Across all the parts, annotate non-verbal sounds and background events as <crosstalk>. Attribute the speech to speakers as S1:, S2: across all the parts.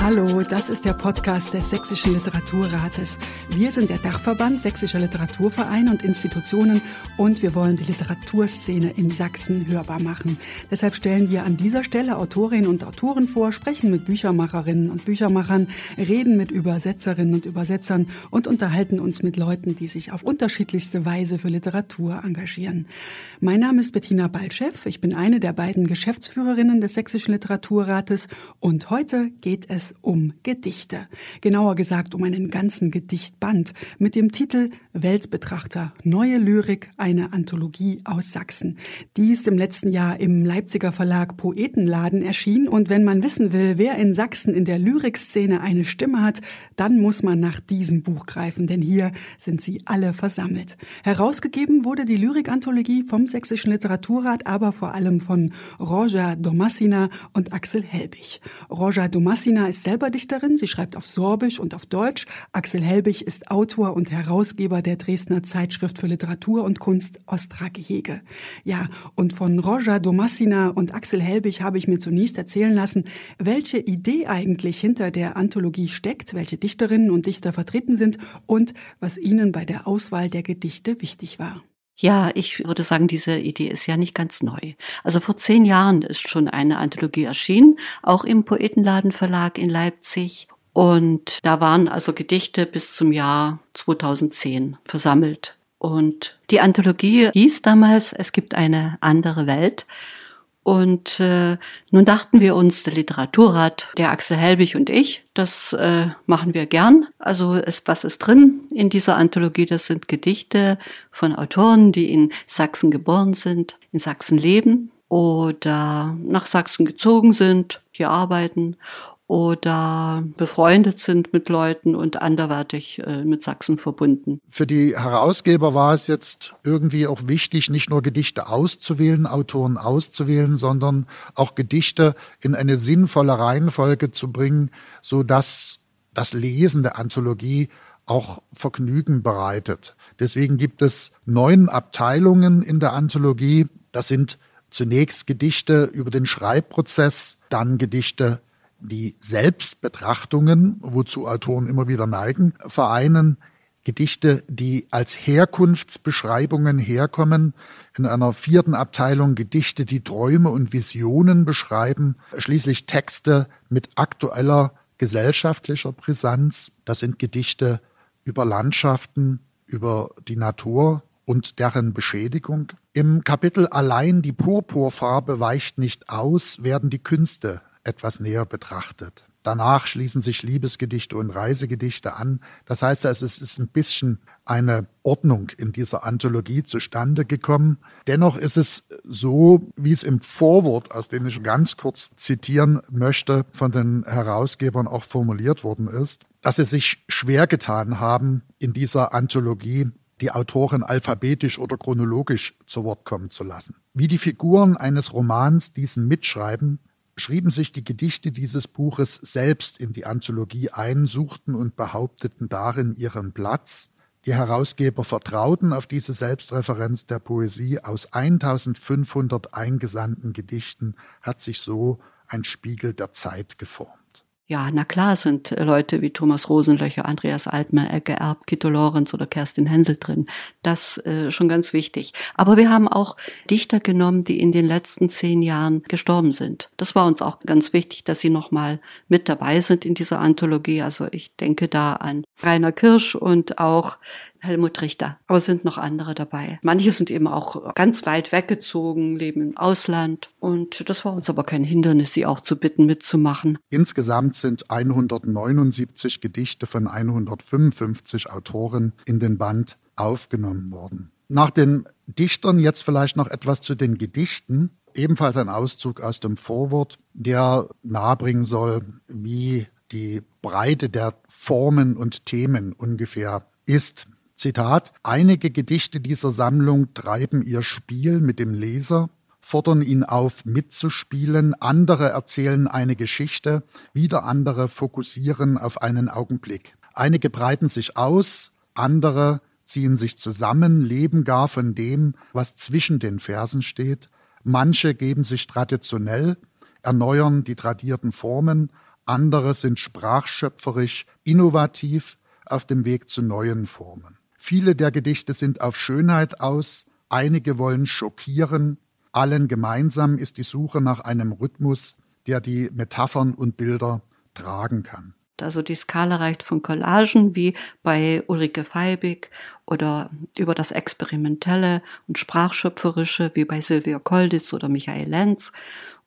S1: Hallo, das ist der Podcast des Sächsischen Literaturrates. Wir sind der Dachverband Sächsischer Literaturvereine und Institutionen und wir wollen die Literaturszene in Sachsen hörbar machen. Deshalb stellen wir an dieser Stelle Autorinnen und Autoren vor, sprechen mit Büchermacherinnen und Büchermachern, reden mit Übersetzerinnen und Übersetzern und unterhalten uns mit Leuten, die sich auf unterschiedlichste Weise für Literatur engagieren. Mein Name ist Bettina Baltschew. Ich bin eine der beiden Geschäftsführerinnen des Sächsischen Literaturrates und heute geht es um Gedichte. Genauer gesagt um einen ganzen Gedichtband mit dem Titel Weltbetrachter, neue Lyrik, eine Anthologie aus Sachsen. Die ist im letzten Jahr im Leipziger Verlag Poetenladen erschienen und wenn man wissen will, wer in Sachsen in der Lyrikszene eine Stimme hat, dann muss man nach diesem Buch greifen, denn hier sind sie alle versammelt. Herausgegeben wurde die Lyrikanthologie vom Sächsischen Literaturrat, aber vor allem von Roja Domassina und Axel Helbig. Roja Domassina ist selber Dichterin, sie schreibt auf Sorbisch und auf Deutsch. Axel Helbig ist Autor und Herausgeber der Dresdner Zeitschrift für Literatur und Kunst Ostra Gehege. Ja, und von Roger Domassina und Axel Helbig habe ich mir zunächst erzählen lassen, welche Idee eigentlich hinter der Anthologie steckt, welche Dichterinnen und Dichter vertreten sind und was ihnen bei der Auswahl der Gedichte wichtig war.
S2: Ja, ich würde sagen, diese Idee ist ja nicht ganz neu. Also vor zehn Jahren ist schon eine Anthologie erschienen, auch im Poetenladen Verlag in Leipzig. Und da waren also Gedichte bis zum Jahr 2010 versammelt. Und die Anthologie hieß damals, es gibt eine andere Welt. Und äh, nun dachten wir uns, der Literaturrat, der Axel Helbig und ich, das äh, machen wir gern. Also ist, was ist drin in dieser Anthologie? Das sind Gedichte von Autoren, die in Sachsen geboren sind, in Sachsen leben oder nach Sachsen gezogen sind, hier arbeiten oder befreundet sind mit Leuten und anderweitig äh, mit Sachsen verbunden.
S3: Für die Herausgeber war es jetzt irgendwie auch wichtig, nicht nur Gedichte auszuwählen, Autoren auszuwählen, sondern auch Gedichte in eine sinnvolle Reihenfolge zu bringen, so dass das Lesen der Anthologie auch Vergnügen bereitet. Deswegen gibt es neun Abteilungen in der Anthologie. Das sind zunächst Gedichte über den Schreibprozess, dann Gedichte die Selbstbetrachtungen, wozu Autoren immer wieder neigen, vereinen. Gedichte, die als Herkunftsbeschreibungen herkommen, in einer vierten Abteilung Gedichte, die Träume und Visionen beschreiben, schließlich Texte mit aktueller gesellschaftlicher Brisanz, das sind Gedichte über Landschaften, über die Natur und deren Beschädigung. Im Kapitel Allein die Purpurfarbe weicht nicht aus, werden die Künste etwas näher betrachtet. Danach schließen sich Liebesgedichte und Reisegedichte an. Das heißt, es ist ein bisschen eine Ordnung in dieser Anthologie zustande gekommen. Dennoch ist es so, wie es im Vorwort, aus dem ich ganz kurz zitieren möchte, von den Herausgebern auch formuliert worden ist, dass sie sich schwer getan haben, in dieser Anthologie die Autoren alphabetisch oder chronologisch zu Wort kommen zu lassen. Wie die Figuren eines Romans diesen mitschreiben, schrieben sich die Gedichte dieses Buches selbst in die Anthologie ein, suchten und behaupteten darin ihren Platz. Die Herausgeber vertrauten auf diese Selbstreferenz der Poesie. Aus 1500 eingesandten Gedichten hat sich so ein Spiegel der Zeit geformt.
S2: Ja, na klar sind Leute wie Thomas Rosenlöcher, Andreas Altmer, Ecke Erb, Kito Lorenz oder Kerstin Hensel drin. Das äh, schon ganz wichtig. Aber wir haben auch Dichter genommen, die in den letzten zehn Jahren gestorben sind. Das war uns auch ganz wichtig, dass sie nochmal mit dabei sind in dieser Anthologie. Also ich denke da an Rainer Kirsch und auch Helmut Richter. Aber es sind noch andere dabei. Manche sind eben auch ganz weit weggezogen, leben im Ausland. Und das war uns aber kein Hindernis, sie auch zu bitten, mitzumachen.
S3: Insgesamt sind 179 Gedichte von 155 Autoren in den Band aufgenommen worden. Nach den Dichtern jetzt vielleicht noch etwas zu den Gedichten. Ebenfalls ein Auszug aus dem Vorwort, der nahebringen soll, wie die Breite der Formen und Themen ungefähr ist. Zitat, einige Gedichte dieser Sammlung treiben ihr Spiel mit dem Leser, fordern ihn auf, mitzuspielen, andere erzählen eine Geschichte, wieder andere fokussieren auf einen Augenblick. Einige breiten sich aus, andere ziehen sich zusammen, leben gar von dem, was zwischen den Versen steht. Manche geben sich traditionell, erneuern die tradierten Formen, andere sind sprachschöpferisch, innovativ auf dem Weg zu neuen Formen. Viele der Gedichte sind auf Schönheit aus, einige wollen schockieren, allen gemeinsam ist die Suche nach einem Rhythmus, der die Metaphern und Bilder tragen kann.
S2: Also die Skala reicht von Collagen wie bei Ulrike Feibig oder über das Experimentelle und Sprachschöpferische wie bei Silvia Kolditz oder Michael Lenz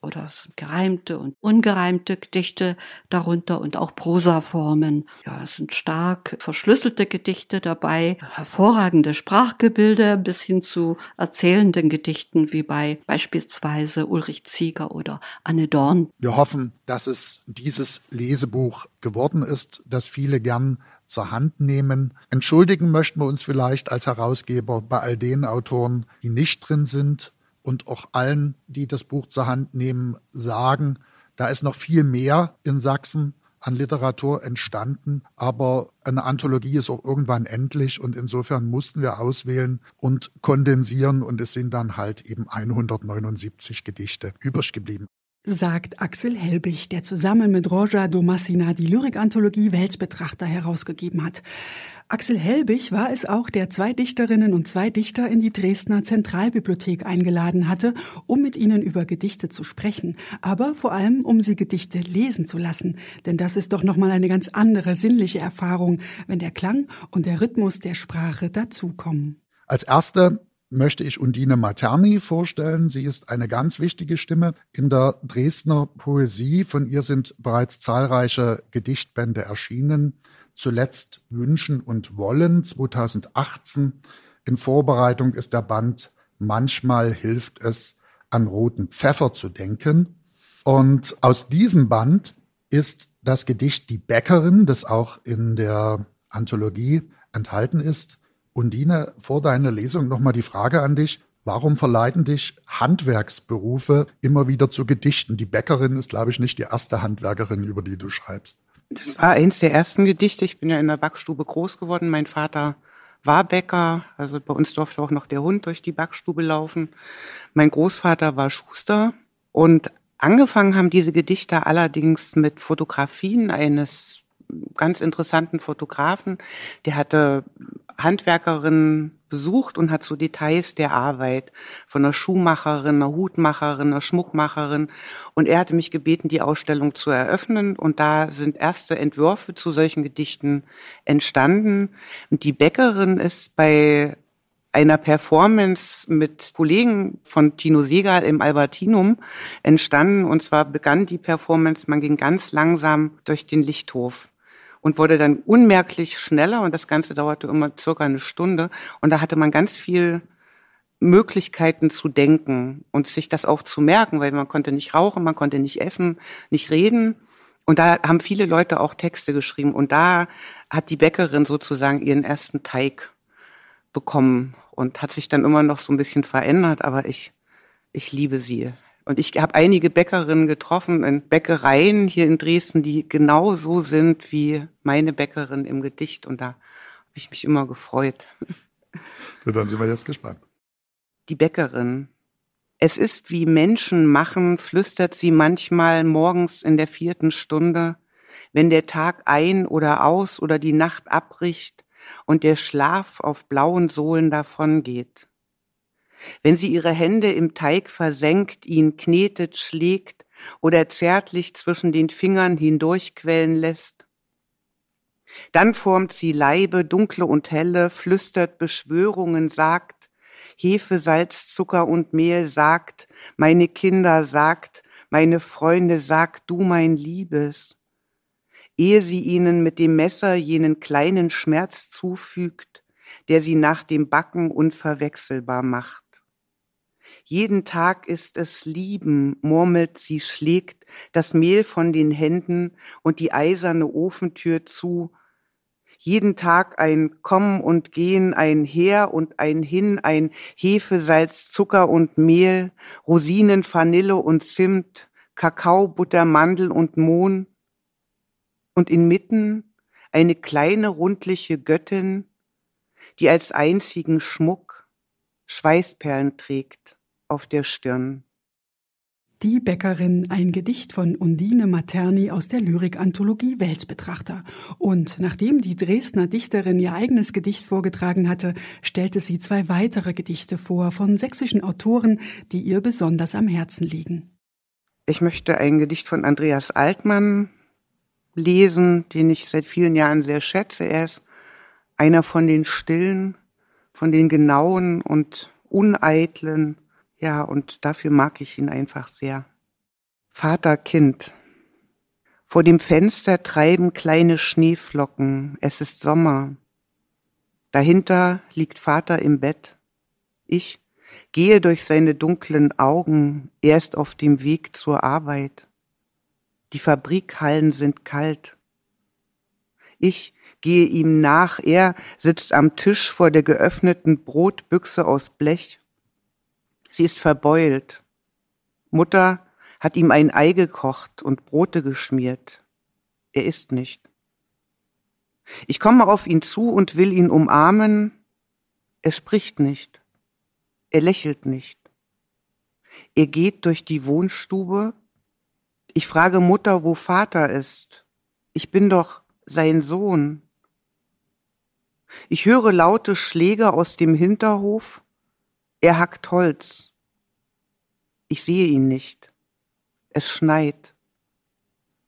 S2: oder es sind gereimte und ungereimte Gedichte darunter und auch Prosaformen. Ja, es sind stark verschlüsselte Gedichte dabei, hervorragende Sprachgebilde bis hin zu erzählenden Gedichten wie bei beispielsweise Ulrich Zieger oder Anne Dorn.
S3: Wir hoffen, dass es dieses Lesebuch geworden ist, das viele gern zur Hand nehmen. Entschuldigen möchten wir uns vielleicht als Herausgeber bei all den Autoren, die nicht drin sind und auch allen, die das Buch zur Hand nehmen, sagen, da ist noch viel mehr in Sachsen an Literatur entstanden, aber eine Anthologie ist auch irgendwann endlich und insofern mussten wir auswählen und kondensieren und es sind dann halt eben 179 Gedichte übrig geblieben
S1: sagt Axel Helbig, der zusammen mit Roger Domassina die Lyrikanthologie Weltbetrachter herausgegeben hat. Axel Helbig war es auch, der zwei Dichterinnen und zwei Dichter in die Dresdner Zentralbibliothek eingeladen hatte, um mit ihnen über Gedichte zu sprechen, aber vor allem um sie Gedichte lesen zu lassen, denn das ist doch nochmal eine ganz andere sinnliche Erfahrung, wenn der Klang und der Rhythmus der Sprache dazukommen.
S3: Als erste möchte ich Undine Materni vorstellen. Sie ist eine ganz wichtige Stimme in der Dresdner Poesie. Von ihr sind bereits zahlreiche Gedichtbände erschienen. Zuletzt Wünschen und Wollen 2018. In Vorbereitung ist der Band Manchmal hilft es, an roten Pfeffer zu denken. Und aus diesem Band ist das Gedicht Die Bäckerin, das auch in der Anthologie enthalten ist, Undine, vor deiner Lesung nochmal die Frage an dich. Warum verleiten dich Handwerksberufe immer wieder zu Gedichten? Die Bäckerin ist, glaube ich, nicht die erste Handwerkerin, über die du schreibst.
S4: Das war eins der ersten Gedichte. Ich bin ja in der Backstube groß geworden. Mein Vater war Bäcker. Also bei uns durfte auch noch der Hund durch die Backstube laufen. Mein Großvater war Schuster. Und angefangen haben diese Gedichte allerdings mit Fotografien eines ganz interessanten Fotografen. Der hatte Handwerkerin besucht und hat so Details der Arbeit von einer Schuhmacherin, einer Hutmacherin, einer Schmuckmacherin. Und er hatte mich gebeten, die Ausstellung zu eröffnen. Und da sind erste Entwürfe zu solchen Gedichten entstanden. Und die Bäckerin ist bei einer Performance mit Kollegen von Tino Segal im Albertinum entstanden. Und zwar begann die Performance, man ging ganz langsam durch den Lichthof und wurde dann unmerklich schneller und das Ganze dauerte immer circa eine Stunde und da hatte man ganz viel Möglichkeiten zu denken und sich das auch zu merken, weil man konnte nicht rauchen, man konnte nicht essen, nicht reden. Und da haben viele Leute auch Texte geschrieben. Und da hat die Bäckerin sozusagen ihren ersten Teig bekommen und hat sich dann immer noch so ein bisschen verändert. Aber ich, ich liebe sie. Und ich habe einige Bäckerinnen getroffen in Bäckereien hier in Dresden, die genau so sind wie meine Bäckerin im Gedicht. Und da habe ich mich immer gefreut.
S3: Ja, dann sind wir jetzt gespannt.
S4: Die Bäckerin. Es ist wie Menschen machen, flüstert sie manchmal morgens in der vierten Stunde, wenn der Tag ein oder aus oder die Nacht abbricht und der Schlaf auf blauen Sohlen davongeht wenn sie ihre Hände im Teig versenkt, ihn knetet, schlägt oder zärtlich zwischen den Fingern hindurchquellen lässt. Dann formt sie Leibe, dunkle und helle, flüstert Beschwörungen, sagt, Hefe, Salz, Zucker und Mehl, sagt, meine Kinder, sagt, meine Freunde, sagt du mein Liebes. Ehe sie ihnen mit dem Messer jenen kleinen Schmerz zufügt, der sie nach dem Backen unverwechselbar macht. Jeden Tag ist es Lieben, murmelt sie, schlägt das Mehl von den Händen und die eiserne Ofentür zu. Jeden Tag ein Kommen und Gehen, ein Her und ein Hin, ein Hefe, Salz, Zucker und Mehl, Rosinen, Vanille und Zimt, Kakao, Butter, Mandel und Mohn. Und inmitten eine kleine rundliche Göttin, die als einzigen Schmuck Schweißperlen trägt auf der Stirn.
S1: Die Bäckerin, ein Gedicht von Undine Materni aus der Lyrikanthologie Weltbetrachter. Und nachdem die Dresdner Dichterin ihr eigenes Gedicht vorgetragen hatte, stellte sie zwei weitere Gedichte vor von sächsischen Autoren, die ihr besonders am Herzen liegen.
S4: Ich möchte ein Gedicht von Andreas Altmann lesen, den ich seit vielen Jahren sehr schätze. Er ist einer von den stillen, von den genauen und uneitlen, ja, und dafür mag ich ihn einfach sehr. Vater, Kind. Vor dem Fenster treiben kleine Schneeflocken. Es ist Sommer. Dahinter liegt Vater im Bett. Ich gehe durch seine dunklen Augen. Er ist auf dem Weg zur Arbeit. Die Fabrikhallen sind kalt. Ich gehe ihm nach. Er sitzt am Tisch vor der geöffneten Brotbüchse aus Blech. Sie ist verbeult. Mutter hat ihm ein Ei gekocht und Brote geschmiert. Er isst nicht. Ich komme auf ihn zu und will ihn umarmen. Er spricht nicht. Er lächelt nicht. Er geht durch die Wohnstube. Ich frage Mutter, wo Vater ist. Ich bin doch sein Sohn. Ich höre laute Schläge aus dem Hinterhof. Er hackt Holz. Ich sehe ihn nicht. Es schneit.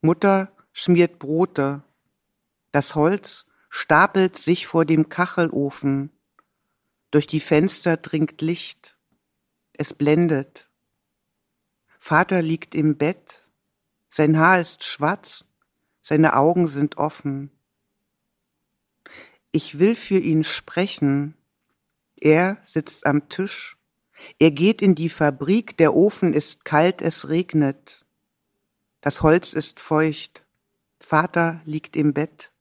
S4: Mutter schmiert Brote. Das Holz stapelt sich vor dem Kachelofen. Durch die Fenster dringt Licht. Es blendet. Vater liegt im Bett. Sein Haar ist schwarz. Seine Augen sind offen. Ich will für ihn sprechen, er sitzt am Tisch. Er geht in die Fabrik, der Ofen ist kalt, es regnet. Das Holz ist feucht. Vater liegt im Bett.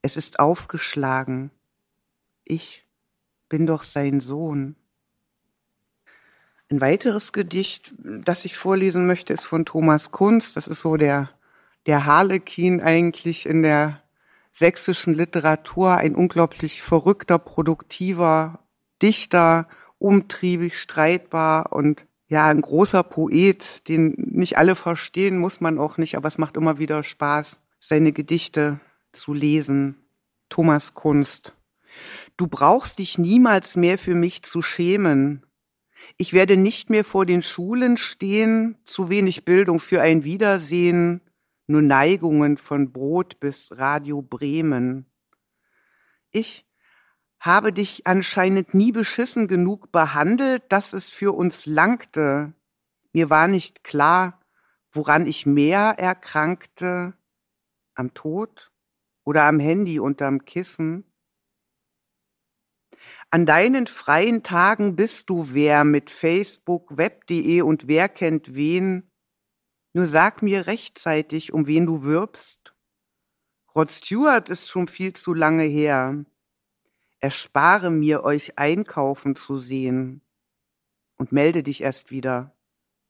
S4: Es ist aufgeschlagen. Ich bin doch sein Sohn. Ein weiteres Gedicht, das ich vorlesen möchte, ist von Thomas Kunz. Das ist so der, der Harlekin eigentlich in der sächsischen Literatur ein unglaublich verrückter, produktiver Dichter, umtriebig, streitbar und ja, ein großer Poet, den nicht alle verstehen, muss man auch nicht, aber es macht immer wieder Spaß, seine Gedichte zu lesen. Thomas Kunst. Du brauchst dich niemals mehr für mich zu schämen. Ich werde nicht mehr vor den Schulen stehen, zu wenig Bildung für ein Wiedersehen, nur Neigungen von Brot bis Radio Bremen. Ich habe dich anscheinend nie beschissen genug behandelt, dass es für uns langte. Mir war nicht klar, woran ich mehr erkrankte, am Tod oder am Handy unterm Kissen. An deinen freien Tagen bist du wer mit Facebook, Web.de und wer kennt wen, nur sag mir rechtzeitig, um wen du wirbst. Rod Stewart ist schon viel zu lange her. Erspare mir, euch einkaufen zu sehen und melde dich erst wieder,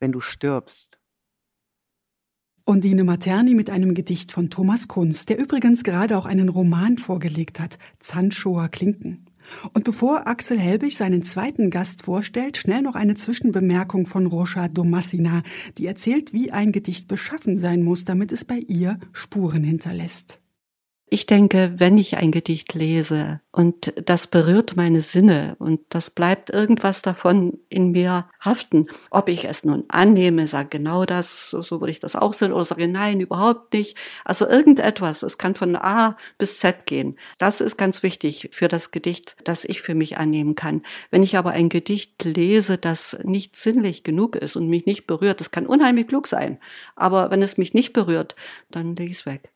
S4: wenn du stirbst.
S1: Undine Materni mit einem Gedicht von Thomas Kunz, der übrigens gerade auch einen Roman vorgelegt hat, Zandschower Klinken. Und bevor Axel Helbig seinen zweiten Gast vorstellt, schnell noch eine Zwischenbemerkung von Rocha Domassina, die erzählt, wie ein Gedicht beschaffen sein muss, damit es bei ihr Spuren hinterlässt.
S2: Ich denke, wenn ich ein Gedicht lese und das berührt meine Sinne und das bleibt irgendwas davon in mir haften, ob ich es nun annehme, sage genau das, so, würde ich das auch sehen, oder sage nein, überhaupt nicht. Also irgendetwas, es kann von A bis Z gehen. Das ist ganz wichtig für das Gedicht, das ich für mich annehmen kann. Wenn ich aber ein Gedicht lese, das nicht sinnlich genug ist und mich nicht berührt, das kann unheimlich klug sein, aber wenn es mich nicht berührt, dann lege ich es weg.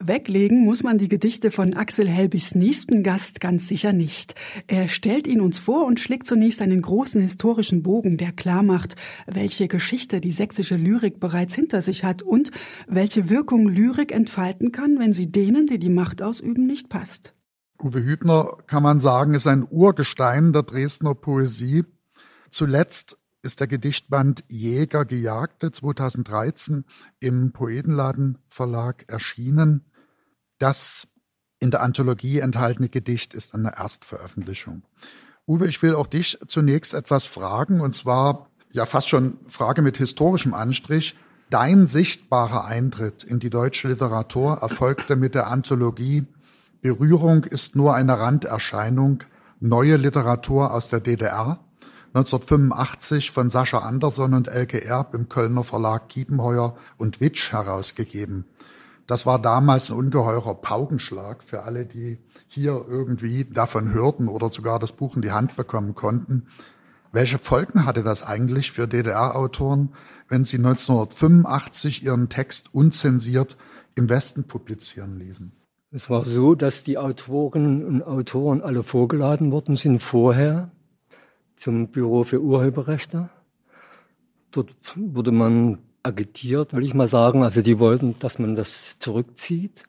S1: Weglegen muss man die Gedichte von Axel Helbigs nächsten Gast ganz sicher nicht. Er stellt ihn uns vor und schlägt zunächst einen großen historischen Bogen, der klarmacht, welche Geschichte die sächsische Lyrik bereits hinter sich hat und welche Wirkung Lyrik entfalten kann, wenn sie denen, die die Macht ausüben, nicht passt.
S3: Uwe Hübner, kann man sagen, ist ein Urgestein der Dresdner Poesie. Zuletzt ist der Gedichtband Jäger Gejagte 2013 im Poetenladen Verlag erschienen. Das in der Anthologie enthaltene Gedicht ist eine Erstveröffentlichung. Uwe, ich will auch dich zunächst etwas fragen, und zwar ja fast schon Frage mit historischem Anstrich. Dein sichtbarer Eintritt in die deutsche Literatur erfolgte mit der Anthologie Berührung ist nur eine Randerscheinung, neue Literatur aus der DDR, 1985 von Sascha Andersson und Elke Erb im Kölner Verlag Kiepenheuer und Witsch herausgegeben. Das war damals ein ungeheurer Paukenschlag für alle, die hier irgendwie davon hörten oder sogar das Buch in die Hand bekommen konnten. Welche Folgen hatte das eigentlich für DDR-Autoren, wenn sie 1985 ihren Text unzensiert im Westen publizieren ließen?
S5: Es war so, dass die Autorinnen und Autoren alle vorgeladen worden sind vorher zum Büro für Urheberrechte. Dort wurde man agitiert, will ich mal sagen. Also die wollten, dass man das zurückzieht.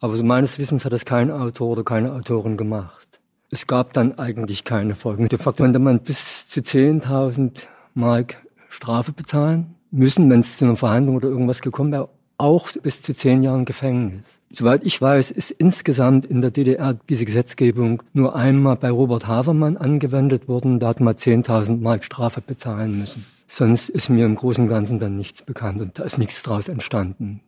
S5: Aber so meines Wissens hat das kein Autor oder keine Autorin gemacht. Es gab dann eigentlich keine Folgen. De facto konnte man bis zu 10.000 Mark Strafe bezahlen müssen, wenn es zu einer Verhandlung oder irgendwas gekommen wäre, auch bis zu zehn Jahren Gefängnis. Soweit ich weiß, ist insgesamt in der DDR diese Gesetzgebung nur einmal bei Robert Havermann angewendet worden. Da hat man 10.000 Mark Strafe bezahlen müssen. Sonst ist mir im Großen und Ganzen dann nichts bekannt und da ist nichts draus entstanden.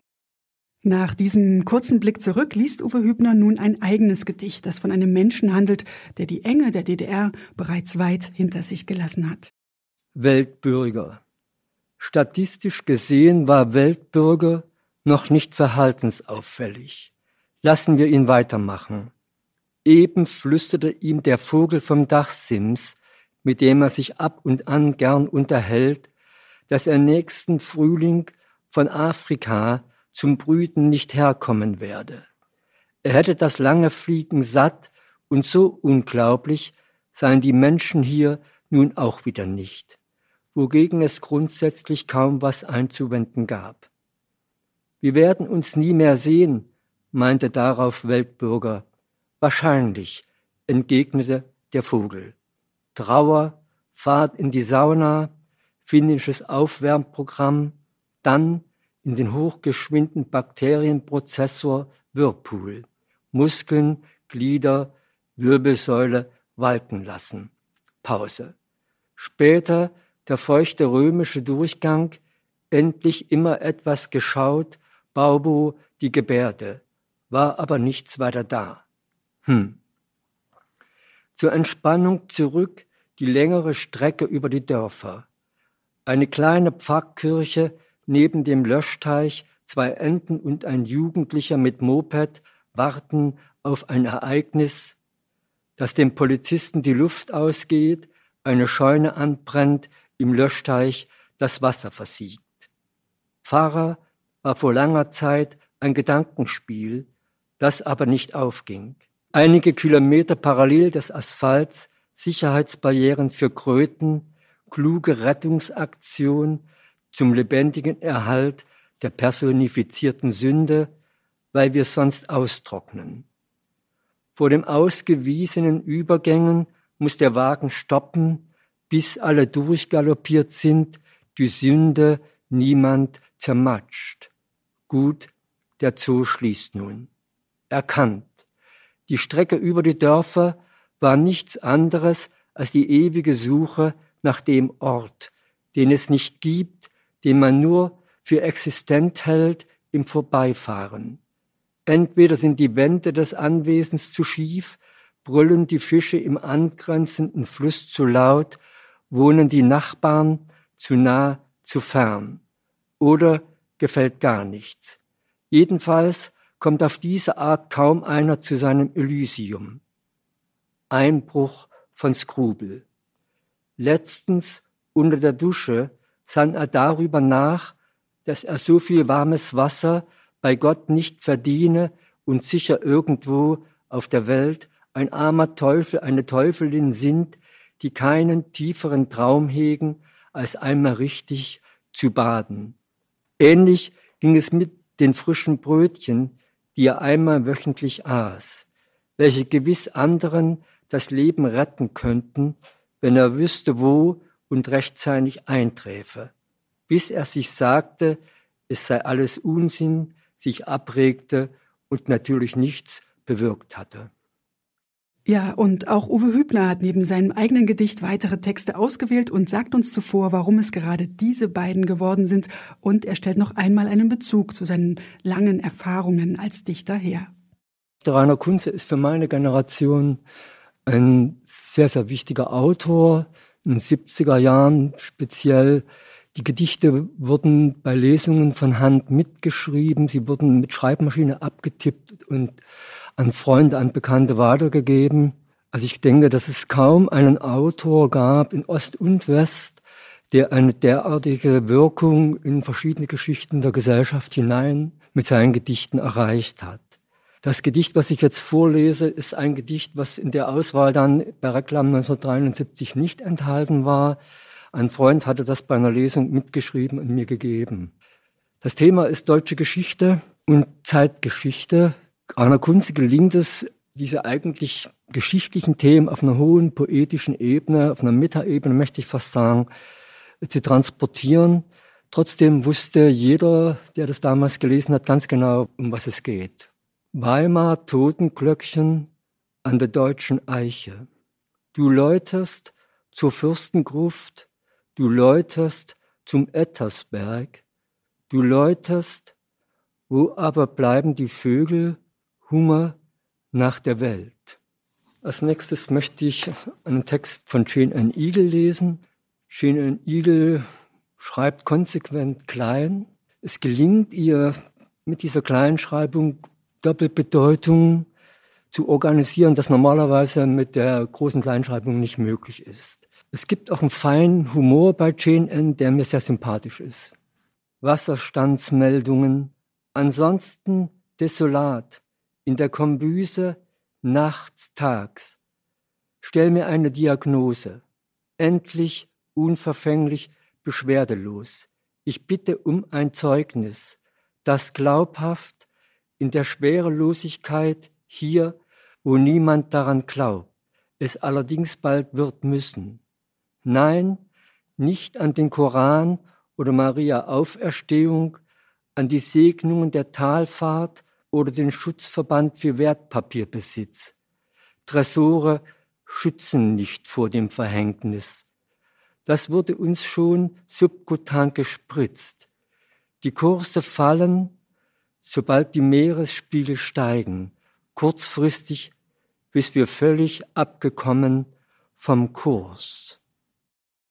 S1: Nach diesem kurzen Blick zurück liest Uwe Hübner nun ein eigenes Gedicht, das von einem Menschen handelt, der die Enge der DDR bereits weit hinter sich gelassen hat.
S5: Weltbürger. Statistisch gesehen war Weltbürger noch nicht verhaltensauffällig. Lassen wir ihn weitermachen. Eben flüsterte ihm der Vogel vom Dachsims, mit dem er sich ab und an gern unterhält, dass er nächsten Frühling von Afrika zum Brüten nicht herkommen werde. Er hätte das lange Fliegen satt und so unglaublich seien die Menschen hier nun auch wieder nicht, wogegen es grundsätzlich kaum was einzuwenden gab. Wir werden uns nie mehr sehen, meinte darauf Weltbürger. Wahrscheinlich, entgegnete der Vogel. Trauer, Fahrt in die Sauna, finnisches Aufwärmprogramm, dann in den hochgeschwinden Bakterienprozessor Whirlpool, Muskeln, Glieder, Wirbelsäule walken lassen. Pause. Später der feuchte römische Durchgang, endlich immer etwas geschaut, Baubo die Gebärde, war aber nichts weiter da. Hm. Zur Entspannung zurück die längere Strecke über die Dörfer. Eine kleine Pfarrkirche neben dem Löschteich, zwei Enten und ein Jugendlicher mit Moped warten auf ein Ereignis, dass dem Polizisten die Luft ausgeht, eine Scheune anbrennt, im Löschteich das Wasser versiegt. Pfarrer war vor langer Zeit ein Gedankenspiel, das aber nicht aufging. Einige Kilometer parallel des Asphalts Sicherheitsbarrieren für Kröten, kluge Rettungsaktion zum lebendigen Erhalt der personifizierten Sünde, weil wir sonst austrocknen. Vor dem ausgewiesenen Übergängen muss der Wagen stoppen, bis alle durchgaloppiert sind, die Sünde niemand zermatscht. Gut, der Zoo schließt nun. Erkannt. Die Strecke über die Dörfer war nichts anderes als die ewige Suche nach dem Ort, den es nicht gibt, den man nur für existent hält im Vorbeifahren. Entweder sind die Wände des Anwesens zu schief, brüllen die Fische im angrenzenden Fluss zu laut, wohnen die Nachbarn zu nah, zu fern. Oder gefällt gar nichts. Jedenfalls kommt auf diese Art kaum einer zu seinem Elysium. Einbruch von Skrubel. Letztens unter der Dusche sann er darüber nach, dass er so viel warmes Wasser bei Gott nicht verdiene und sicher irgendwo auf der Welt ein armer Teufel, eine Teufelin sind, die keinen tieferen Traum hegen, als einmal richtig zu baden. Ähnlich ging es mit den frischen Brötchen, die er einmal wöchentlich aß, welche gewiss anderen das Leben retten könnten, wenn er wüsste, wo und rechtzeitig einträfe, bis er sich sagte, es sei alles Unsinn, sich abregte und natürlich nichts bewirkt hatte.
S1: Ja, und auch Uwe Hübner hat neben seinem eigenen Gedicht weitere Texte ausgewählt und sagt uns zuvor, warum es gerade diese beiden geworden sind. Und er stellt noch einmal einen Bezug zu seinen langen Erfahrungen als Dichter her.
S5: Der Rainer Kunze ist für meine Generation ein sehr, sehr wichtiger Autor. In den 70er Jahren speziell. Die Gedichte wurden bei Lesungen von Hand mitgeschrieben. Sie wurden mit Schreibmaschine abgetippt und an Freunde, an Bekannte weitergegeben. Also ich denke, dass es kaum einen Autor gab in Ost und West, der eine derartige Wirkung in verschiedene Geschichten der Gesellschaft hinein mit seinen Gedichten erreicht hat. Das Gedicht, was ich jetzt vorlese, ist ein Gedicht, was in der Auswahl dann bei Reklam 1973 nicht enthalten war. Ein Freund hatte das bei einer Lesung mitgeschrieben und mir gegeben. Das Thema ist deutsche Geschichte und Zeitgeschichte. Anna Kunze gelingt es, diese eigentlich geschichtlichen Themen auf einer hohen poetischen Ebene, auf einer Metaebene, möchte ich fast sagen, zu transportieren. Trotzdem wusste jeder, der das damals gelesen hat, ganz genau, um was es geht. Weimar Totenglöckchen an der deutschen Eiche. Du läuterst zur Fürstengruft, du läuterst zum Ettersberg, du läuterst, wo aber bleiben die Vögel Hunger nach der Welt. Als nächstes möchte ich einen Text von Jane Ann Eagle lesen. Jane Ann Eagle schreibt konsequent klein. Es gelingt ihr mit dieser Kleinschreibung Doppelbedeutung zu organisieren, das normalerweise mit der großen Kleinschreibung nicht möglich ist. Es gibt auch einen feinen Humor bei Jane N, der mir sehr sympathisch ist. Wasserstandsmeldungen, ansonsten desolat, in der Kombüse, nachts, tags. Stell mir eine Diagnose, endlich, unverfänglich, beschwerdelos. Ich bitte um ein Zeugnis, das glaubhaft in der Schwerelosigkeit hier, wo niemand daran glaubt, es allerdings bald wird müssen. Nein, nicht an den Koran oder Maria Auferstehung, an die Segnungen der Talfahrt oder den Schutzverband für Wertpapierbesitz. Tresore schützen nicht vor dem Verhängnis. Das wurde uns schon subkutan gespritzt. Die Kurse fallen, sobald die Meeresspiegel steigen, kurzfristig, bis wir völlig abgekommen vom Kurs.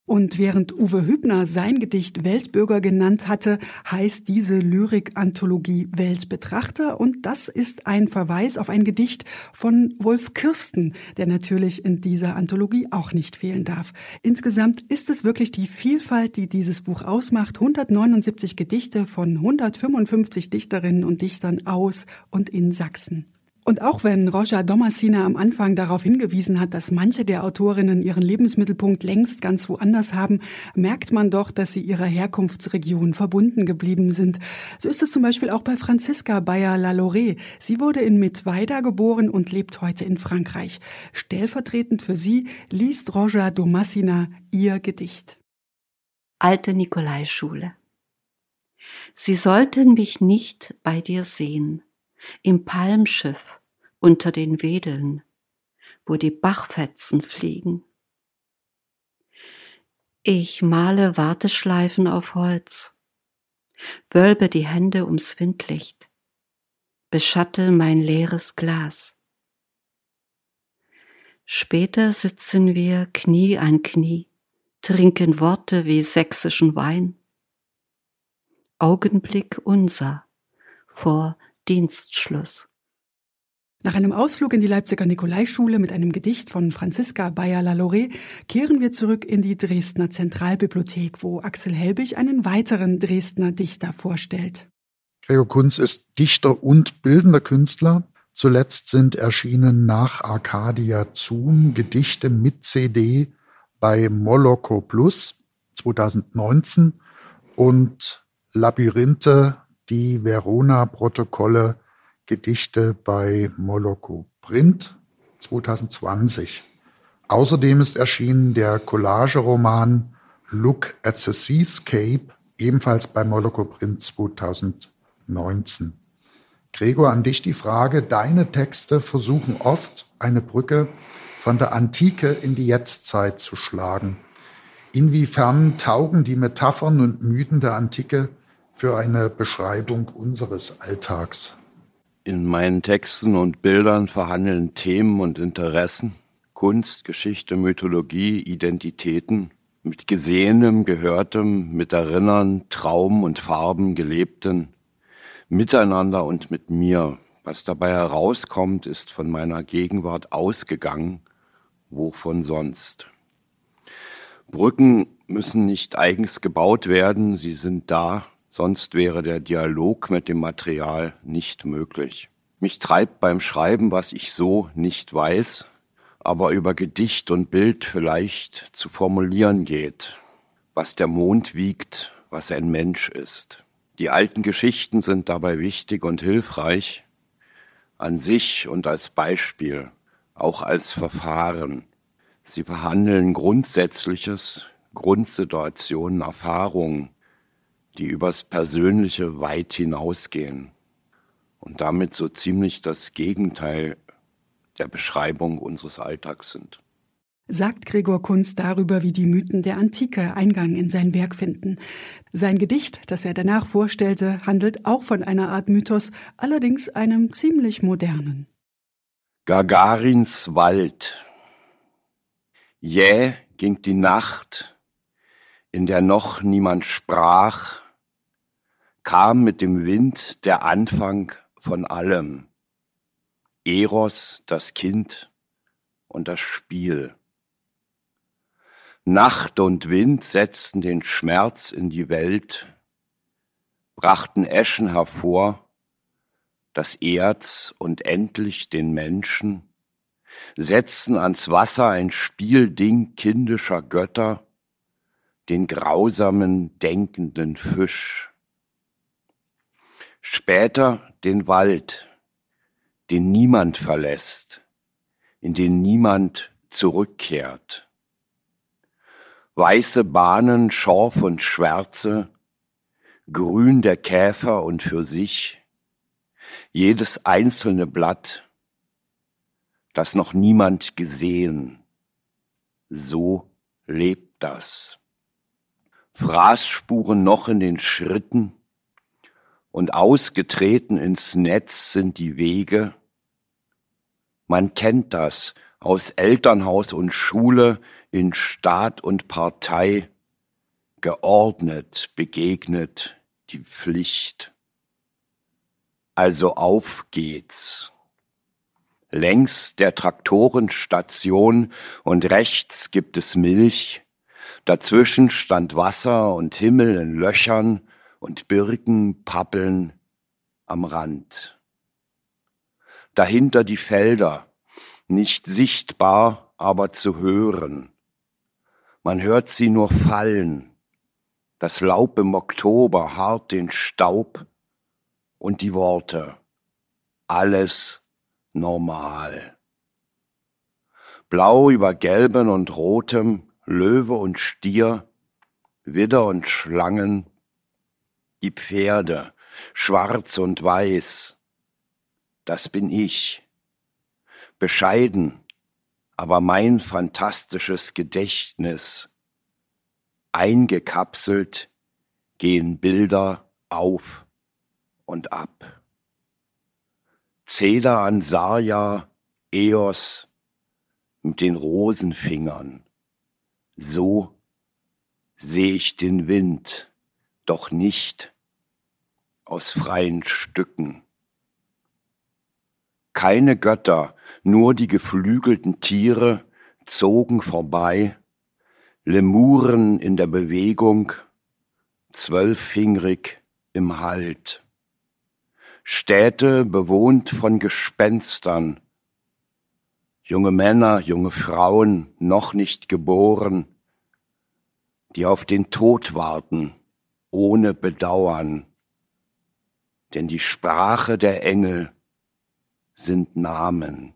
S1: Und während Uwe Hübner sein Gedicht Weltbürger genannt hatte, heißt diese Lyrik-Anthologie Weltbetrachter und das ist ein Verweis auf ein Gedicht von Wolf Kirsten, der natürlich in dieser Anthologie auch nicht fehlen darf. Insgesamt ist es wirklich die Vielfalt, die dieses Buch ausmacht. 179 Gedichte von 155 Dichterinnen und Dichtern aus und in Sachsen. Und auch wenn Roger Domasina am Anfang darauf hingewiesen hat, dass manche der Autorinnen ihren Lebensmittelpunkt längst ganz woanders haben, merkt man doch, dass sie ihrer Herkunftsregion verbunden geblieben sind. So ist es zum Beispiel auch bei Franziska Bayer-Lalauret. Sie wurde in Mittweida geboren und lebt heute in Frankreich. Stellvertretend für sie liest Roger Domasina ihr Gedicht.
S2: Alte Nikolaischule. Sie sollten mich nicht bei dir sehen im Palmschiff unter den Wedeln, wo die Bachfetzen fliegen. Ich male Warteschleifen auf Holz, wölbe die Hände ums Windlicht, beschatte mein leeres Glas. Später sitzen wir Knie an Knie, trinken Worte wie sächsischen Wein. Augenblick unser vor Dienstschluss.
S1: Nach einem Ausflug in die Leipziger Nikolaischule mit einem Gedicht von Franziska Bayer-Lalauret kehren wir zurück in die Dresdner Zentralbibliothek, wo Axel Helbig einen weiteren Dresdner Dichter vorstellt.
S3: Gregor Kunz ist Dichter und bildender Künstler. Zuletzt sind erschienen nach Arcadia Zoom Gedichte mit CD bei Moloko Plus 2019 und Labyrinthe die Verona-Protokolle Gedichte bei Moloko Print 2020. Außerdem ist erschienen der Collageroman Look at the Seascape, ebenfalls bei Moloko Print 2019. Gregor, an dich die Frage, deine Texte versuchen oft eine Brücke von der Antike in die Jetztzeit zu schlagen. Inwiefern taugen die Metaphern und Mythen der Antike für eine Beschreibung unseres Alltags?
S6: In meinen Texten und Bildern verhandeln Themen und Interessen, Kunst, Geschichte, Mythologie, Identitäten mit Gesehenem, Gehörtem, mit Erinnern, Traum und Farben, Gelebten, miteinander und mit mir. Was dabei herauskommt, ist von meiner Gegenwart ausgegangen, wovon sonst. Brücken müssen nicht eigens gebaut werden, sie sind da, sonst wäre der Dialog mit dem Material nicht möglich. Mich treibt beim Schreiben, was ich so nicht weiß, aber über Gedicht und Bild vielleicht zu formulieren geht, was der Mond wiegt, was ein Mensch ist. Die alten Geschichten sind dabei wichtig und hilfreich, an sich und als Beispiel, auch als Verfahren. Sie behandeln Grundsätzliches, Grundsituationen, Erfahrungen, die übers Persönliche weit hinausgehen und damit so ziemlich das Gegenteil der Beschreibung unseres Alltags sind
S1: sagt Gregor Kunz darüber, wie die Mythen der Antike Eingang in sein Werk finden. Sein Gedicht, das er danach vorstellte, handelt auch von einer Art Mythos, allerdings einem ziemlich modernen.
S6: Gagarins Wald. Jäh ging die Nacht, in der noch niemand sprach, kam mit dem Wind der Anfang von allem. Eros, das Kind und das Spiel. Nacht und Wind setzten den Schmerz in die Welt, brachten Eschen hervor, das Erz und endlich den Menschen, setzten ans Wasser ein Spielding kindischer Götter, den grausamen, denkenden Fisch. Später den Wald, den niemand verlässt, in den niemand zurückkehrt weiße Bahnen, Schorf und Schwärze, grün der Käfer und für sich, jedes einzelne Blatt, das noch niemand gesehen. So lebt das. Fraßspuren noch in den Schritten und ausgetreten ins Netz sind die Wege. Man kennt das aus Elternhaus und Schule, in Staat und Partei geordnet begegnet die Pflicht. Also auf geht's. Längs der Traktorenstation und rechts gibt es Milch, dazwischen stand Wasser und Himmel in Löchern und Birken pappeln am Rand. Dahinter die Felder, nicht sichtbar, aber zu hören. Man hört sie nur fallen. Das Laub im Oktober hart den Staub und die Worte. Alles normal. Blau über gelben und rotem, Löwe und Stier, Widder und Schlangen, die Pferde, schwarz und weiß. Das bin ich. Bescheiden, aber mein fantastisches Gedächtnis. Eingekapselt gehen Bilder auf und ab. Zeder an Sarja, Eos mit den Rosenfingern. So seh ich den Wind, doch nicht aus freien Stücken. Keine Götter, nur die geflügelten Tiere zogen vorbei, Lemuren in der Bewegung, zwölffingrig im Halt. Städte bewohnt von Gespenstern, junge Männer, junge Frauen, noch nicht geboren, die auf den Tod warten, ohne Bedauern. Denn die Sprache der Engel sind Namen.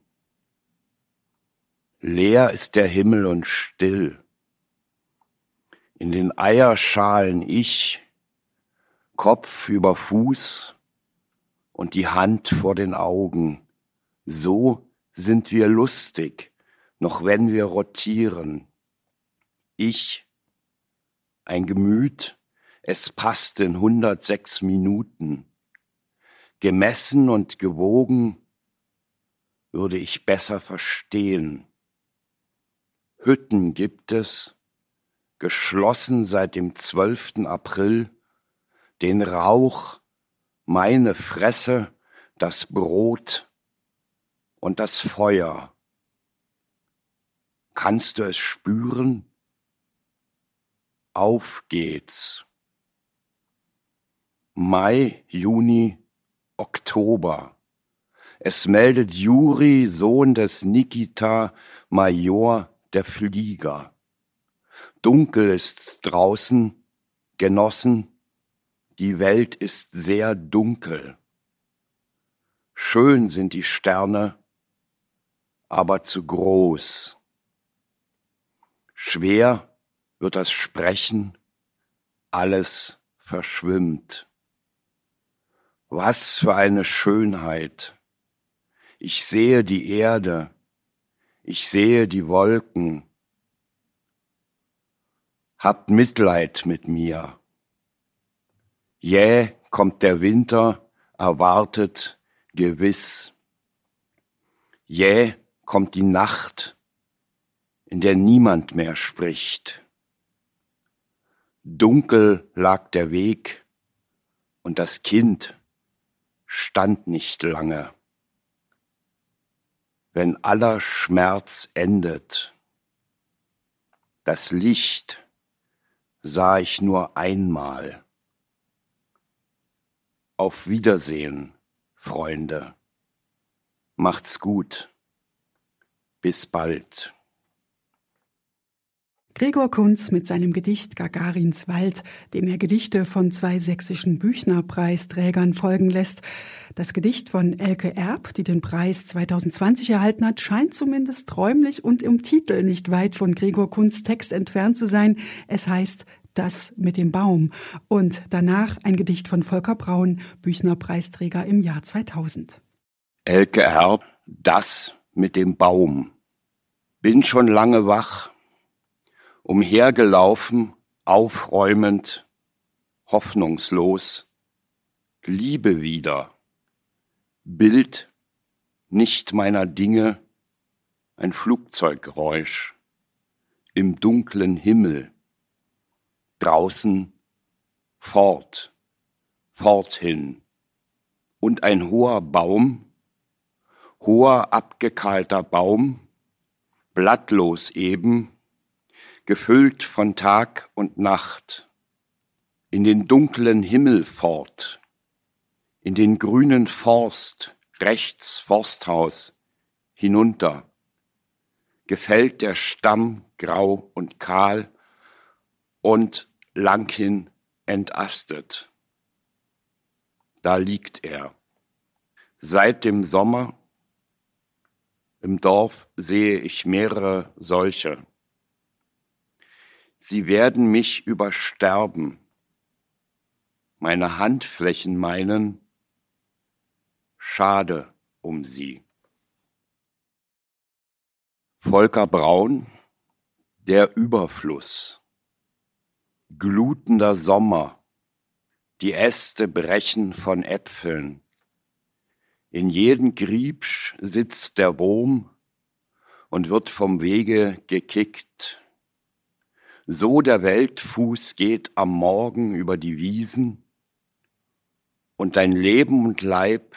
S6: Leer ist der Himmel und still. In den Eierschalen ich, Kopf über Fuß und die Hand vor den Augen. So sind wir lustig, noch wenn wir rotieren. Ich, ein Gemüt, es passt in 106 Minuten. Gemessen und gewogen würde ich besser verstehen. Hütten gibt es, geschlossen seit dem 12. April, den Rauch, meine Fresse, das Brot und das Feuer. Kannst du es spüren? Auf geht's. Mai, Juni, Oktober. Es meldet Juri, Sohn des Nikita, Major der Flieger. Dunkel ist's draußen, Genossen, die Welt ist sehr dunkel. Schön sind die Sterne, aber zu groß. Schwer wird das Sprechen, alles verschwimmt. Was für eine Schönheit. Ich sehe die Erde, ich sehe die Wolken. Habt Mitleid mit mir. Jäh kommt der Winter, erwartet gewiss. Jäh kommt die Nacht, in der niemand mehr spricht. Dunkel lag der Weg, und das Kind stand nicht lange. Wenn aller Schmerz endet, das Licht sah ich nur einmal. Auf Wiedersehen, Freunde. Macht's gut. Bis bald.
S1: Gregor Kunz mit seinem Gedicht Gagarins Wald, dem er Gedichte von zwei sächsischen Büchnerpreisträgern folgen lässt. Das Gedicht von Elke Erb, die den Preis 2020 erhalten hat, scheint zumindest träumlich und im Titel nicht weit von Gregor Kunz Text entfernt zu sein. Es heißt das mit dem Baum und danach ein Gedicht von Volker Braun, Büchnerpreisträger im Jahr 2000.
S6: Elke Erb, das mit dem Baum. Bin schon lange wach, umhergelaufen, aufräumend, hoffnungslos, Liebe wieder, Bild nicht meiner Dinge, ein Flugzeuggeräusch, im dunklen Himmel, draußen, fort, forthin, und ein hoher Baum, hoher abgekahlter Baum, blattlos eben, gefüllt von Tag und Nacht, in den dunklen Himmel fort, in den grünen Forst, rechts Forsthaus, hinunter, gefällt der Stamm grau und kahl und langhin entastet. Da liegt er. Seit dem Sommer im Dorf sehe ich mehrere solche. Sie werden mich übersterben. Meine Handflächen meinen, schade um sie. Volker Braun, der Überfluss. Glutender Sommer, die Äste brechen von Äpfeln. In jeden Griebsch sitzt der Wurm und wird vom Wege gekickt. So der Weltfuß geht am Morgen über die Wiesen, und dein Leben und Leib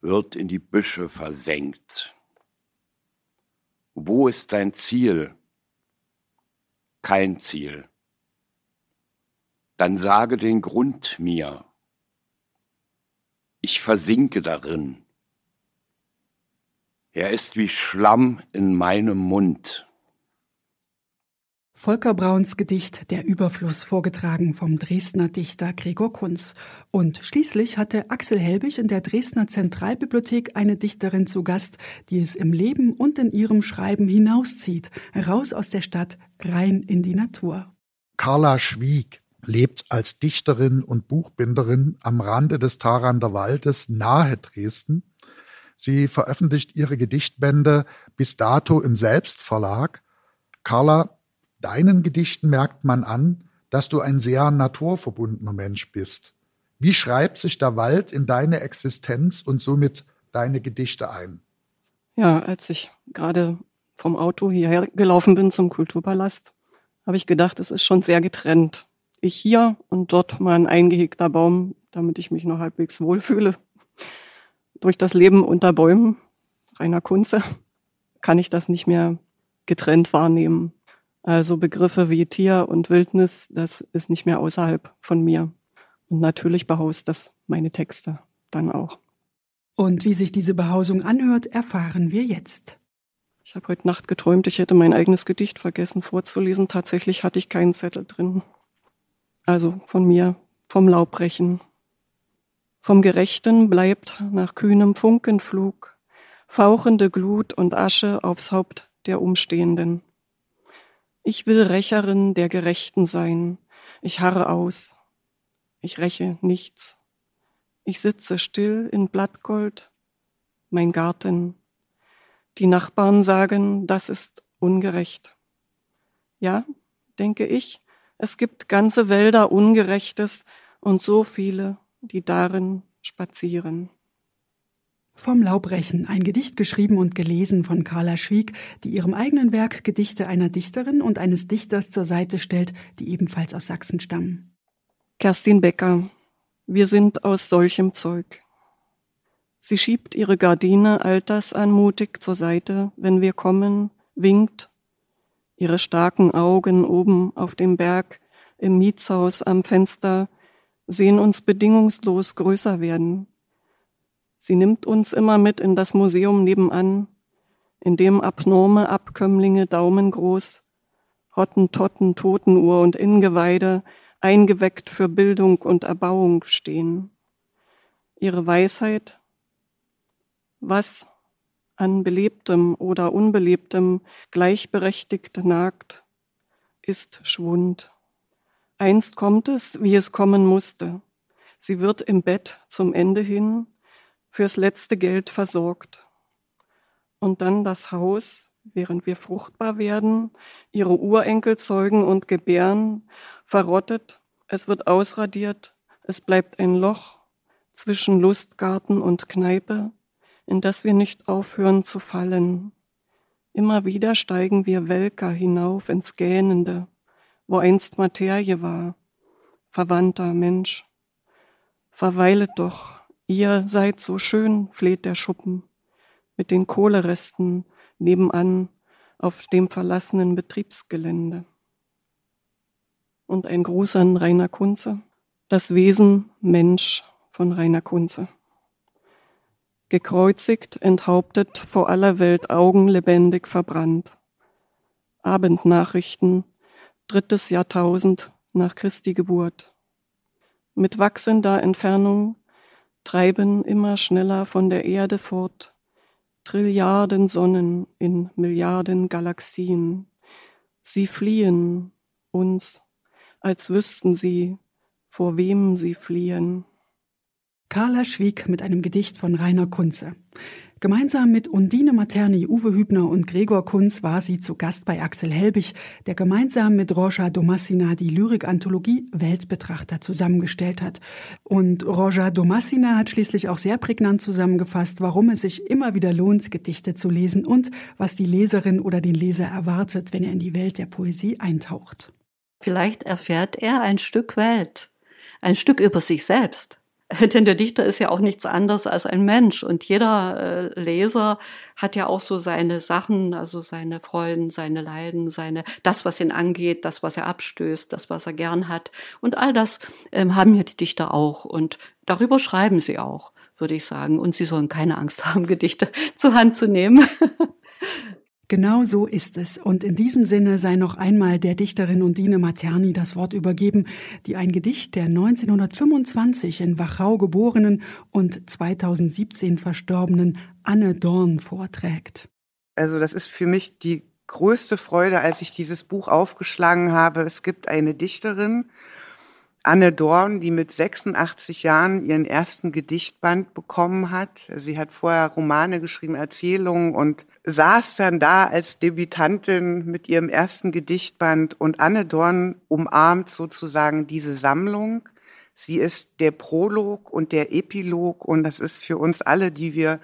S6: wird in die Büsche versenkt. Wo ist dein Ziel? Kein Ziel. Dann sage den Grund mir. Ich versinke darin. Er ist wie Schlamm in meinem Mund.
S1: Volker Brauns Gedicht Der Überfluss vorgetragen vom Dresdner Dichter Gregor Kunz. Und schließlich hatte Axel Helbig in der Dresdner Zentralbibliothek eine Dichterin zu Gast, die es im Leben und in ihrem Schreiben hinauszieht, raus aus der Stadt, rein in die Natur.
S3: Carla Schwieg lebt als Dichterin und Buchbinderin am Rande des Tarander Waldes nahe Dresden. Sie veröffentlicht ihre Gedichtbände bis dato im Selbstverlag. Carla, deinen Gedichten merkt man an, dass du ein sehr naturverbundener Mensch bist. Wie schreibt sich der Wald in deine Existenz und somit deine Gedichte ein?
S7: Ja, als ich gerade vom Auto hierher gelaufen bin zum Kulturpalast, habe ich gedacht, es ist schon sehr getrennt. Ich hier und dort mal ein eingehegter Baum, damit ich mich noch halbwegs wohlfühle. Durch das Leben unter Bäumen, reiner Kunze, kann ich das nicht mehr getrennt wahrnehmen. Also Begriffe wie Tier und Wildnis, das ist nicht mehr außerhalb von mir. Und natürlich behaust das meine Texte dann auch.
S1: Und wie sich diese Behausung anhört, erfahren wir jetzt.
S7: Ich habe heute Nacht geträumt, ich hätte mein eigenes Gedicht vergessen vorzulesen. Tatsächlich hatte ich keinen Zettel drin. Also von mir, vom Laubbrechen. Vom Gerechten bleibt nach kühnem Funkenflug fauchende Glut und Asche aufs Haupt der Umstehenden. Ich will Rächerin der Gerechten sein. Ich harre aus. Ich räche nichts. Ich sitze still in Blattgold, mein Garten. Die Nachbarn sagen, das ist ungerecht. Ja, denke ich, es gibt ganze Wälder Ungerechtes und so viele, die darin spazieren.
S1: Vom Laubrechen, ein Gedicht geschrieben und gelesen von Carla Schwieg, die ihrem eigenen Werk Gedichte einer Dichterin und eines Dichters zur Seite stellt, die ebenfalls aus Sachsen stammen.
S7: Kerstin Becker, wir sind aus solchem Zeug. Sie schiebt ihre Gardine altersanmutig zur Seite, wenn wir kommen, winkt, ihre starken Augen oben auf dem Berg, im Mietshaus am Fenster, sehen uns bedingungslos größer werden. Sie nimmt uns immer mit in das Museum nebenan, in dem abnorme Abkömmlinge daumengroß, Hottentotten, Totenuhr und Ingeweide eingeweckt für Bildung und Erbauung stehen. Ihre Weisheit, was an belebtem oder unbelebtem gleichberechtigt nagt, ist Schwund. Einst kommt es, wie es kommen musste. Sie wird im Bett zum Ende hin fürs letzte Geld versorgt. Und dann das Haus, während wir fruchtbar werden, ihre Urenkel zeugen und gebären verrottet, es wird ausradiert, es bleibt ein Loch zwischen Lustgarten und Kneipe, in das wir nicht aufhören zu fallen. Immer wieder steigen wir welker hinauf ins Gähnende, wo einst Materie war, verwandter Mensch. Verweilet doch, ihr seid so schön, fleht der Schuppen, mit den Kohleresten nebenan auf dem verlassenen Betriebsgelände und ein Gruß an Rainer Kunze. Das Wesen Mensch von Rainer Kunze. Gekreuzigt, enthauptet, vor aller Welt Augen lebendig verbrannt. Abendnachrichten, drittes Jahrtausend nach Christi Geburt. Mit wachsender Entfernung treiben immer schneller von der Erde fort Trilliarden Sonnen in Milliarden Galaxien. Sie fliehen uns als wüssten sie, vor wem sie fliehen.
S1: Carla schwieg mit einem Gedicht von Rainer Kunze. Gemeinsam mit Undine Materni, Uwe Hübner und Gregor Kunz war sie zu Gast bei Axel Helbig, der gemeinsam mit Roger Domassina die Lyrikanthologie Weltbetrachter zusammengestellt hat. Und Roger Domassina hat schließlich auch sehr prägnant zusammengefasst, warum es sich immer wieder lohnt, Gedichte zu lesen und was die Leserin oder den Leser erwartet, wenn er in die Welt der Poesie eintaucht.
S2: Vielleicht erfährt er ein Stück Welt, ein Stück über sich selbst. Denn der Dichter ist ja auch nichts anderes als ein Mensch und jeder äh, Leser hat ja auch so seine Sachen, also seine Freuden, seine Leiden, seine das, was ihn angeht, das, was er abstößt, das, was er gern hat und all das ähm, haben ja die Dichter auch und darüber schreiben sie auch, würde ich sagen. Und sie sollen keine Angst <laughs> haben, Gedichte zur Hand zu nehmen.
S1: Genau so ist es. Und in diesem Sinne sei noch einmal der Dichterin Undine Materni das Wort übergeben, die ein Gedicht der 1925 in Wachau geborenen und 2017 verstorbenen Anne Dorn vorträgt.
S4: Also das ist für mich die größte Freude, als ich dieses Buch aufgeschlagen habe. Es gibt eine Dichterin, Anne Dorn, die mit 86 Jahren ihren ersten Gedichtband bekommen hat. Sie hat vorher Romane geschrieben, Erzählungen und saß dann da als Debütantin mit ihrem ersten Gedichtband und Anne Dorn umarmt sozusagen diese Sammlung. Sie ist der Prolog und der Epilog und das ist für uns alle, die wir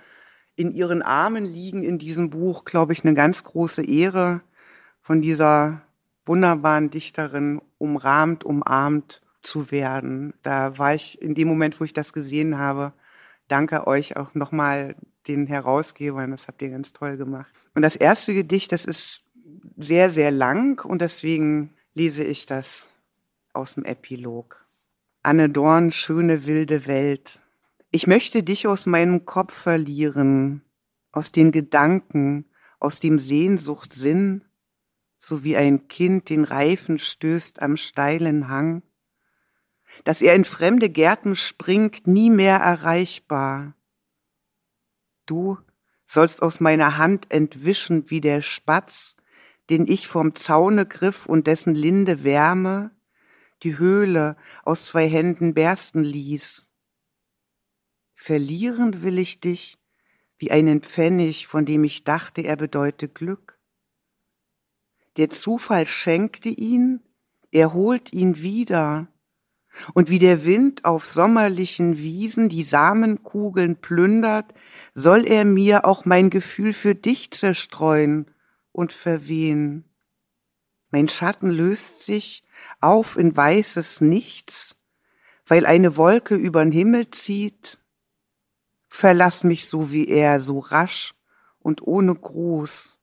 S4: in ihren Armen liegen in diesem Buch, glaube ich, eine ganz große Ehre von dieser wunderbaren Dichterin umrahmt, umarmt zu werden. Da war ich in dem Moment, wo ich das gesehen habe, danke euch auch nochmal den Herausgebern, das habt ihr ganz toll gemacht. Und das erste Gedicht, das ist sehr, sehr lang und deswegen lese ich das aus dem Epilog. Anne Dorn, schöne wilde Welt. Ich möchte dich aus meinem Kopf verlieren, aus den Gedanken, aus dem Sehnsuchtsinn, so wie ein Kind den Reifen stößt am steilen Hang dass er in fremde Gärten springt, nie mehr erreichbar. Du sollst aus meiner Hand entwischen wie der Spatz, den ich vom Zaune griff und dessen linde Wärme die Höhle aus zwei Händen bersten ließ. Verlieren will ich dich wie einen Pfennig, von dem ich dachte, er bedeute Glück. Der Zufall schenkte ihn, er holt ihn wieder, und wie der Wind auf sommerlichen Wiesen die Samenkugeln plündert, soll er mir auch mein Gefühl für dich zerstreuen und verwehen. Mein Schatten löst sich auf in weißes Nichts, weil eine Wolke übern Himmel zieht. Verlass mich so wie er, so rasch und ohne Gruß.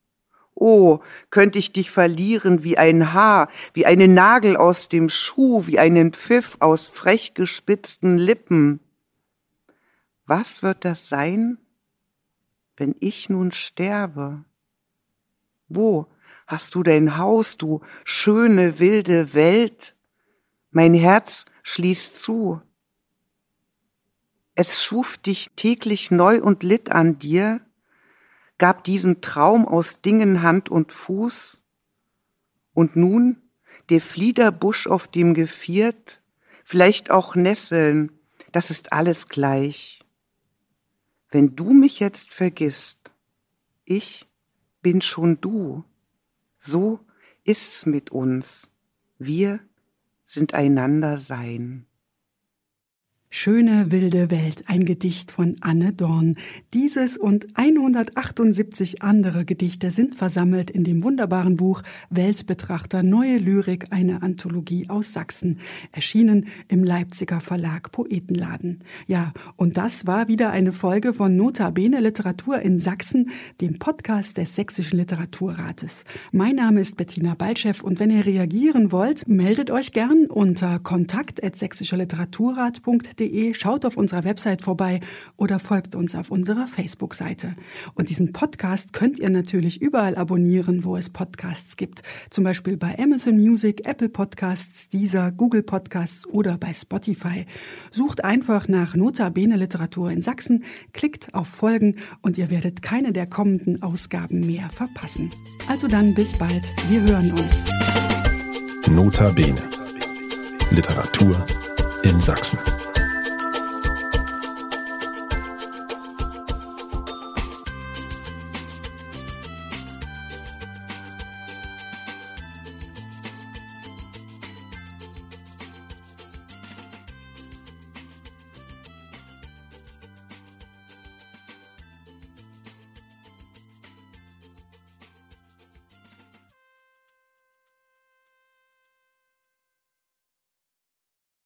S4: Oh, könnte ich dich verlieren wie ein Haar, wie einen Nagel aus dem Schuh, wie einen Pfiff aus frech gespitzten Lippen. Was wird das sein, wenn ich nun sterbe? Wo hast du dein Haus, du schöne, wilde Welt? Mein Herz schließt zu. Es schuf dich täglich neu und litt an dir, gab diesen Traum aus Dingen Hand und Fuß, und nun der Fliederbusch auf dem Geviert, vielleicht auch Nesseln, das ist alles gleich. Wenn du mich jetzt vergisst, ich bin schon du. So ist's mit uns. Wir sind einander sein.
S1: Schöne wilde Welt, ein Gedicht von Anne Dorn. Dieses und 178 andere Gedichte sind versammelt in dem wunderbaren Buch Weltbetrachter Neue Lyrik, eine Anthologie aus Sachsen, erschienen im Leipziger Verlag Poetenladen. Ja, und das war wieder eine Folge von Nota Bene Literatur in Sachsen, dem Podcast des Sächsischen Literaturrates. Mein Name ist Bettina Balchev und wenn ihr reagieren wollt, meldet euch gern unter kontakt@sächsischerliteraturrat.de podcast.de, schaut auf unserer Website vorbei oder folgt uns auf unserer Facebook-Seite. Und diesen Podcast könnt ihr natürlich überall abonnieren, wo es Podcasts gibt. Zum Beispiel bei Amazon Music, Apple Podcasts, Deezer, Google Podcasts oder bei Spotify. Sucht einfach nach Nota Bene Literatur in Sachsen, klickt auf Folgen und ihr werdet keine der kommenden Ausgaben mehr verpassen. Also dann bis bald. Wir hören uns.
S8: Nota Bene. Literatur in Sachsen.